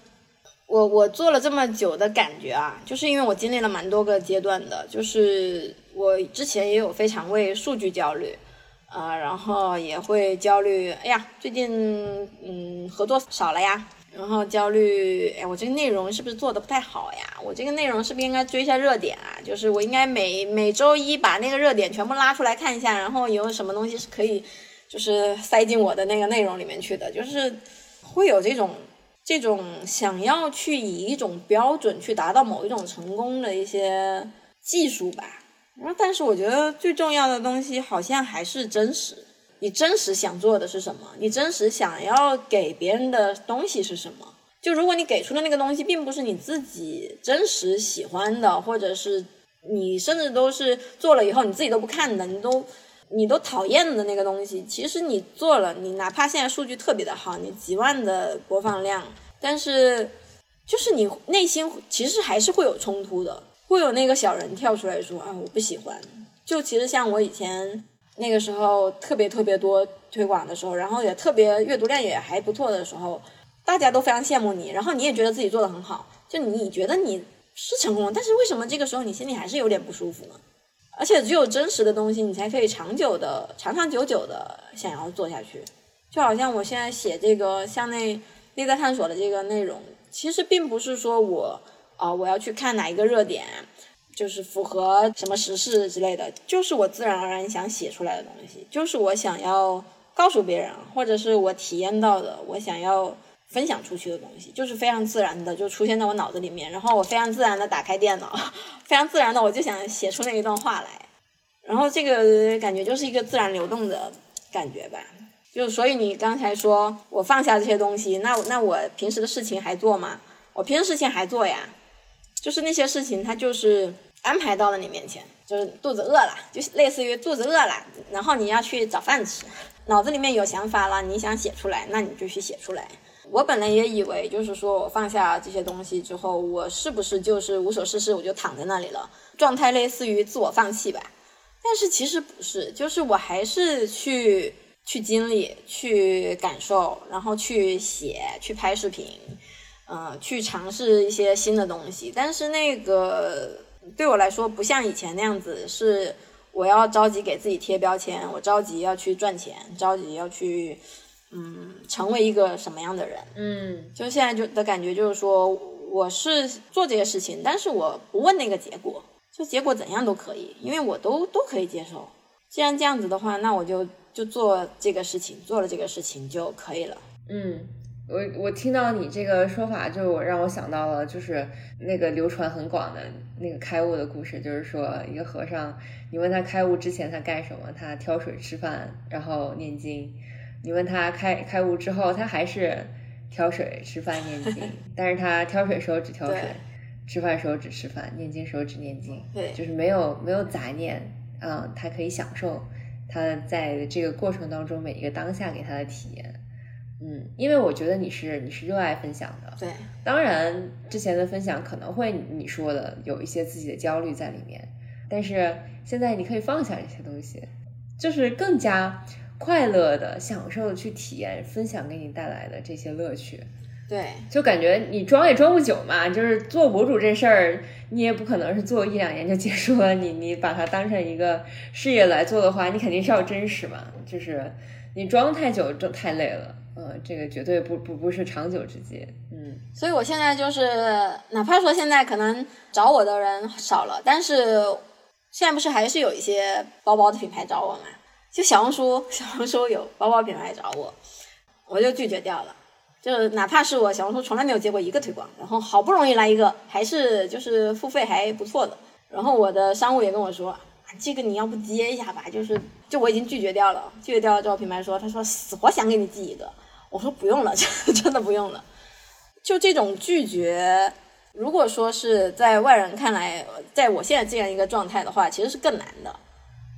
A: 我我做了这么久的感觉啊，就是因为我经历了蛮多个阶段的，就是我之前也有非常为数据焦虑，啊，然后也会焦虑，哎呀，最近嗯合作少了呀，然后焦虑，哎，我这个内容是不是做的不太好呀？我这个内容是不是应该追一下热点啊？就是我应该每每周一把那个热点全部拉出来看一下，然后有什么东西是可以就是塞进我的那个内容里面去的，就是会有这种。这种想要去以一种标准去达到某一种成功的一些技术吧，然后但是我觉得最重要的东西好像还是真实。你真实想做的是什么？你真实想要给别人的东西是什么？就如果你给出的那个东西并不是你自己真实喜欢的，或者是你甚至都是做了以后你自己都不看的，你都你都讨厌的那个东西，其实你做了，你哪怕现在数据特别的好，你几万的播放量。但是，就是你内心其实还是会有冲突的，会有那个小人跳出来说啊，我不喜欢。就其实像我以前那个时候特别特别多推广的时候，然后也特别阅读量也还不错的时候，大家都非常羡慕你，然后你也觉得自己做的很好，就你觉得你是成功，但是为什么这个时候你心里还是有点不舒服呢？而且只有真实的东西，你才可以长久的、长长久久的想要做下去。就好像我现在写这个向内。内在探索的这个内容，其实并不是说我啊，我要去看哪一个热点，就是符合什么时事之类的，就是我自然而然想写出来的东西，就是我想要告诉别人，或者是我体验到的，我想要分享出去的东西，就是非常自然的就出现在我脑子里面，然后我非常自然的打开电脑，[laughs] 非常自然的我就想写出那一段话来，然后这个感觉就是一个自然流动的感觉吧。就所以你刚才说我放下这些东西，那那我平时的事情还做吗？我平时事情还做呀，就是那些事情它就是安排到了你面前，就是肚子饿了，就类似于肚子饿了，然后你要去找饭吃，脑子里面有想法了，你想写出来，那你就去写出来。我本来也以为就是说我放下这些东西之后，我是不是就是无所事事，我就躺在那里了，状态类似于自我放弃吧？但是其实不是，就是我还是去。去经历、去感受，然后去写、去拍视频，嗯，去尝试一些新的东西。但是那个对我来说，不像以前那样子，是我要着急给自己贴标签，我着急要去赚钱，着急要去，嗯，成为一个什么样的人。
C: 嗯
A: 就现在就的感觉就是说，我是做这些事情，但是我不问那个结果，就结果怎样都可以，因为我都都可以接受。既然这样子的话，那我就就做这个事情，做了这个事情就可以了。
C: 嗯，我我听到你这个说法，就我让我想到了，就是那个流传很广的那个开悟的故事，就是说一个和尚，你问他开悟之前他干什么，他挑水吃饭，然后念经；你问他开开悟之后，他还是挑水吃饭念经，[laughs] 但是他挑水时候只挑水，吃饭时候只吃饭，念经时候只念经，
A: 对
C: 就是没有没有杂念啊、他可以享受他在这个过程当中每一个当下给他的体验。嗯，因为我觉得你是你是热爱分享的，
A: 对，
C: 当然之前的分享可能会你说的有一些自己的焦虑在里面，但是现在你可以放下这些东西，就是更加快乐的享受的去体验分享给你带来的这些乐趣。
A: 对，
C: 就感觉你装也装不久嘛，就是做博主这事儿，你也不可能是做一两年就结束了。你你把它当成一个事业来做的话，你肯定是要真实嘛。就是你装太久就太累了，呃，这个绝对不不不是长久之计。嗯
A: 所以我现在就是，哪怕说现在可能找我的人少了，但是现在不是还是有一些包包的品牌找我嘛？就小红书，小红书有包包品牌找我，我就拒绝掉了。就是哪怕是我小红书从来没有接过一个推广，然后好不容易来一个，还是就是付费还不错的，然后我的商务也跟我说，啊这个你要不接一下吧，就是就我已经拒绝掉了，拒绝掉了之后，品牌说他说死活想给你寄一个，我说不用了，[laughs] 真的不用了。就这种拒绝，如果说是在外人看来，在我现在这样一个状态的话，其实是更难的。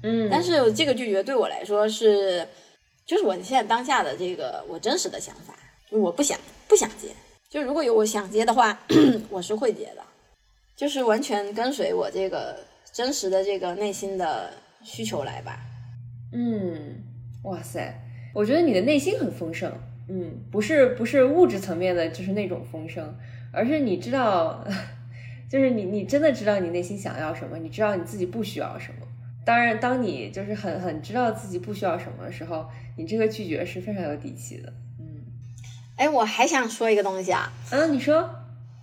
C: 嗯，
A: 但是这个拒绝对我来说是，就是我现在当下的这个我真实的想法，就我不想不想接。就如果有我想接的话，[clears throat] 我是会接的，就是完全跟随我这个真实的这个内心的需求来吧。
C: 嗯，哇塞，我觉得你的内心很丰盛，嗯，不是不是物质层面的，就是那种丰盛，而是你知道，[laughs] 就是你你真的知道你内心想要什么，你知道你自己不需要什么。当然，当你就是很很知道自己不需要什么的时候，你这个拒绝是非常有底气的。嗯，
A: 哎，我还想说一个东西啊，
C: 嗯，你说，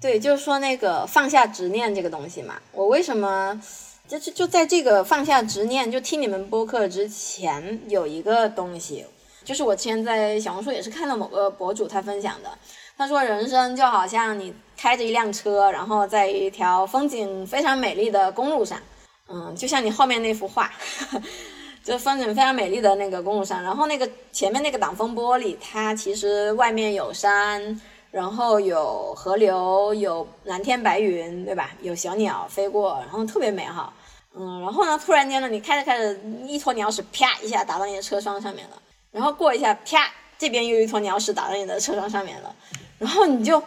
A: 对，就是说那个放下执念这个东西嘛，我为什么就是就在这个放下执念，就听你们播客之前有一个东西，就是我之前在小红书也是看到某个博主他分享的，他说人生就好像你开着一辆车，然后在一条风景非常美丽的公路上，嗯，就像你后面那幅画。[laughs] 就风景非常美丽的那个公路上，然后那个前面那个挡风玻璃，它其实外面有山，然后有河流，有蓝天白云，对吧？有小鸟飞过，然后特别美好。嗯，然后呢，突然间呢，你开着开着，一坨鸟屎啪一下打到你的车窗上面了，然后过一下，啪，这边又一坨鸟屎打到你的车窗上面了，然后你就，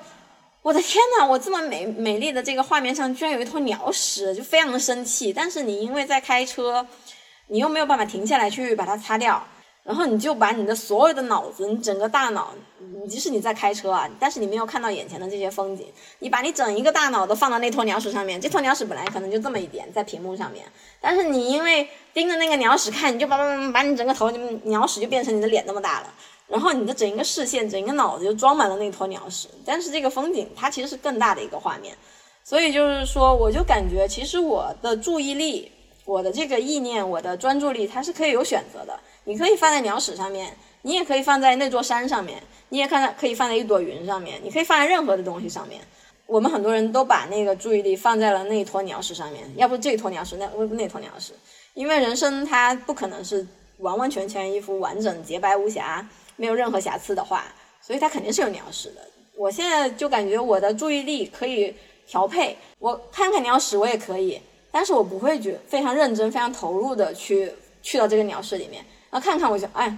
A: 我的天呐，我这么美美丽的这个画面上居然有一坨鸟屎，就非常的生气。但是你因为在开车，你又没有办法停下来去把它擦掉，然后你就把你的所有的脑子，你整个大脑，你即使你在开车啊，但是你没有看到眼前的这些风景，你把你整一个大脑都放到那坨鸟屎上面，这坨鸟屎本来可能就这么一点在屏幕上面，但是你因为盯着那个鸟屎看，你就把把把你整个头鸟屎就变成你的脸那么大了。然后你的整一个视线、整一个脑子就装满了那坨鸟屎，但是这个风景它其实是更大的一个画面，所以就是说，我就感觉其实我的注意力、我的这个意念、我的专注力，它是可以有选择的。你可以放在鸟屎上面，你也可以放在那座山上面，你也看到可以放在一朵云上面，你可以放在任何的东西上面。我们很多人都把那个注意力放在了那一坨鸟屎上面，要不这坨鸟屎，那那坨鸟屎，因为人生它不可能是完完全全一副完整洁白无瑕。没有任何瑕疵的话，所以它肯定是有鸟屎的。我现在就感觉我的注意力可以调配，我看看鸟屎我也可以，但是我不会觉非常认真、非常投入的去去到这个鸟屎里面，看看我就哎，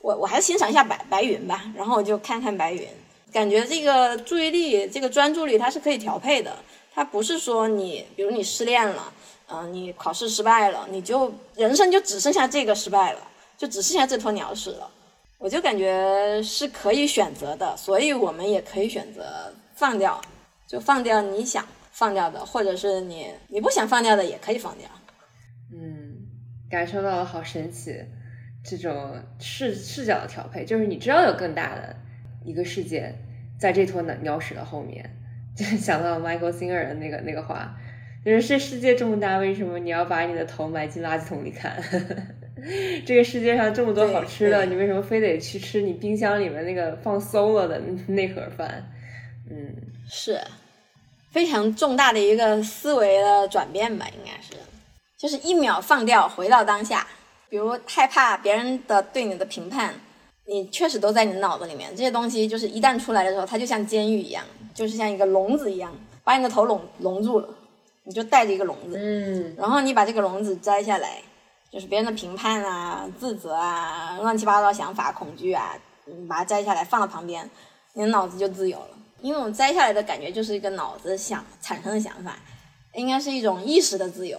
A: 我我还是欣赏一下白白云吧，然后我就看看白云，感觉这个注意力、这个专注力它是可以调配的，它不是说你比如你失恋了，嗯、你考试失败了，你就人生就只剩下这个失败了，就只剩下这坨鸟屎了。我就感觉是可以选择的，所以我们也可以选择放掉，就放掉你想放掉的，或者是你你不想放掉的也可以放掉。
C: 嗯，感受到了好神奇，这种视视角的调配，就是你知道有更大的一个世界在这坨鸟鸟屎的后面，就想到了 Michael Singer 的那个那个话，就是这世界这么大，为什么你要把你的头埋进垃圾桶里看？[laughs] 这个世界上这么多好吃的，你为什么非得去吃你冰箱里面那个放馊了的那盒饭？嗯，
A: 是非常重大的一个思维的转变吧，应该是，就是一秒放掉，回到当下。比如害怕别人的对你的评判，你确实都在你的脑子里面。这些东西就是一旦出来的时候，它就像监狱一样，就是像一个笼子一样，把你的头笼笼住了，你就带着一个笼子。
C: 嗯，
A: 然后你把这个笼子摘下来，就是别人的评判啊、自责啊、乱七八糟想法、恐惧啊，你把它摘下来放到旁边，你的脑子就自由了。因为我们摘下来的感觉就是一个脑子想产生的想法，应该是一种意识的自由，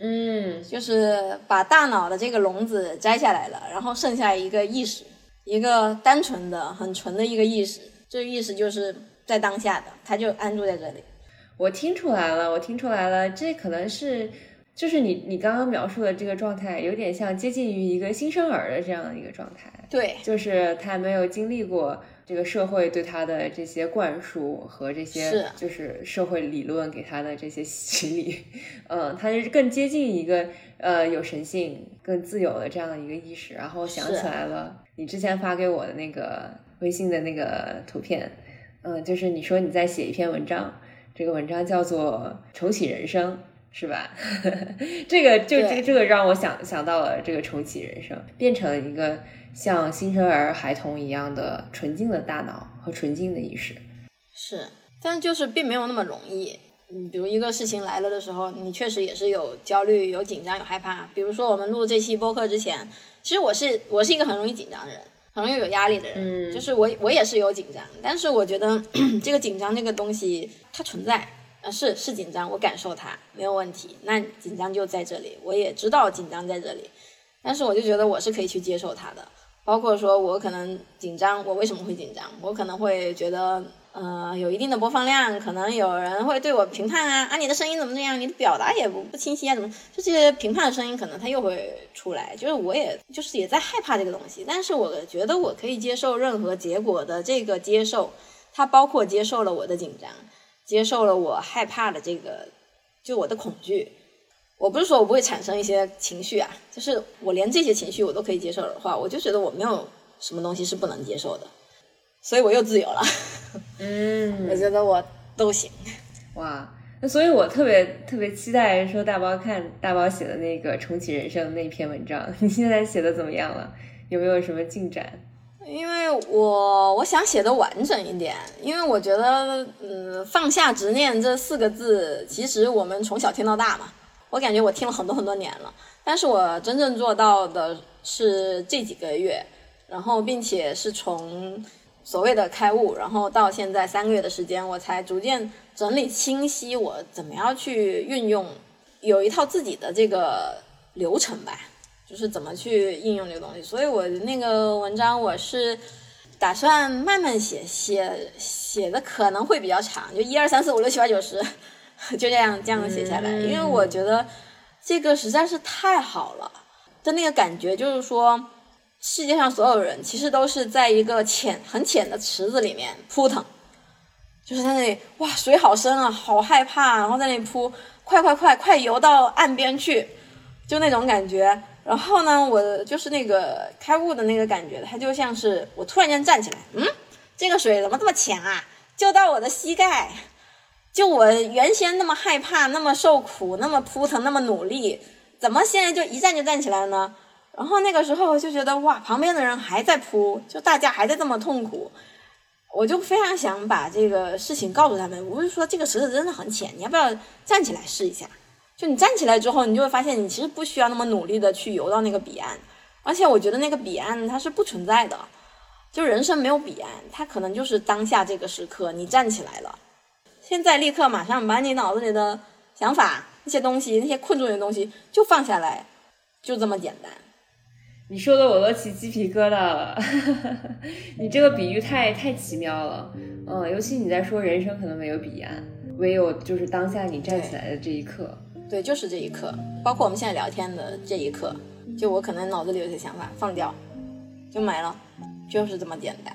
C: 嗯，
A: 就是把大脑的这个笼子摘下来了，然后剩下一个意识，一个单纯的、很纯的一个意识，这个意识就是在当下的，它就安住在这里。
C: 我听出来了，我听出来了，这可能是就是你你刚刚描述的这个状态，有点像接近于一个新生儿的这样的一个状态，
A: 对，
C: 就是他没有经历过这个社会对他的这些灌输和这些就是社会理论给他的这些洗礼，嗯，[laughs] 他是更接近一个呃有神性、更自由的这样的一个意识。然后想起来了，你之前发给我的那个微信的那个图片，嗯，就是你说你在写一篇文章，这个文章叫做《重启人生》。是吧？[laughs] 这个就这个这个让我想想到了这个重启人生，变成一个像新生儿、孩童一样的纯净的大脑和纯净的意识。
A: 是，但就是并没有那么容易。嗯，比如一个事情来了的时候，你确实也是有焦虑、有紧张、有害怕。比如说我们录这期播客之前，其实我是我是一个很容易紧张的人，很容易有压力的人。
C: 嗯
A: 就是我我也是有紧张，但是我觉得 [clears throat] 这个紧张这个东西它存在，呃，是是紧张，我感受它没有问题。那紧张就在这里，我也知道紧张在这里，但是我就觉得我是可以去接受它的。包括说我可能紧张，我为什么会紧张？我可能会觉得，呃，有一定的播放量，可能有人会对我评判啊，啊，你的声音怎么这样？你的表达也不不清晰啊，怎么？就这些评判的声音，可能它又会出来。就是我也就是也在害怕这个东西，但是我觉得我可以接受任何结果的这个接受，它包括接受了我的紧张，接受了我害怕的这个，就我的恐惧。我不是说我不会产生一些情绪啊，就是我连这些情绪我都可以接受的话，我就觉得我没有什么东西是不能接受的，所以我又自由了。
C: 嗯 [laughs]
A: 我觉得我都行。
C: 哇，那所以我特别特别期待说大包看大包写的那个重启人生那篇文章，你现在写的怎么样了？有没有什么进展？
A: 因为我我想写的完整一点，因为我觉得，嗯，放下执念这四个字，其实我们从小听到大嘛，我感觉我听了很多很多年了，但是我真正做到的是这几个月，然后并且是从所谓的开悟，然后到现在三个月的时间，我才逐渐整理清晰我怎么样去运用，有一套自己的这个流程吧。就是怎么去应用这个东西。所以我那个文章我是打算慢慢写，写写的可能会比较长，就一二三四五六七八九十，[laughs] 就这样这样写下来。因为我觉得这个实在是太好了的那个感觉，就是说世界上所有人其实都是在一个浅很浅的池子里面扑腾。就是在那里，哇，水好深啊，好害怕，然后在那里扑，快快快快游到岸边去，就那种感觉。然后呢，我就是那个开悟的那个感觉，它就像是我突然间站起来，嗯，这个水怎么这么浅啊？就到我的膝盖，就我原先那么害怕、那么受苦、那么扑腾、那么努力，怎么现在就一站就站起来呢？然后那个时候就觉得哇，旁边的人还在扑，就大家还在这么痛苦，我就非常想把这个事情告诉他们。我就说，这个池子真的很浅，你要不要站起来试一下？就你站起来之后，你就会发现，你其实不需要那么努力的去游到那个彼岸，而且我觉得那个彼岸它是不存在的，就人生没有彼岸，它可能就是当下这个时刻，你站起来了，现在立刻马上把你脑子里的想法、那些东西、那些困住你的东西就放下来，就这么简单。
C: 你说的我都起鸡皮疙瘩了，[laughs] 你这个比喻太太奇妙了，嗯，尤其你在说人生可能没有彼岸，唯有就是当下你站起来的这一刻，
A: 对，就是这一刻，包括我们现在聊天的这一刻，就我可能脑子里有些想法放掉，就没了，就是这么简单。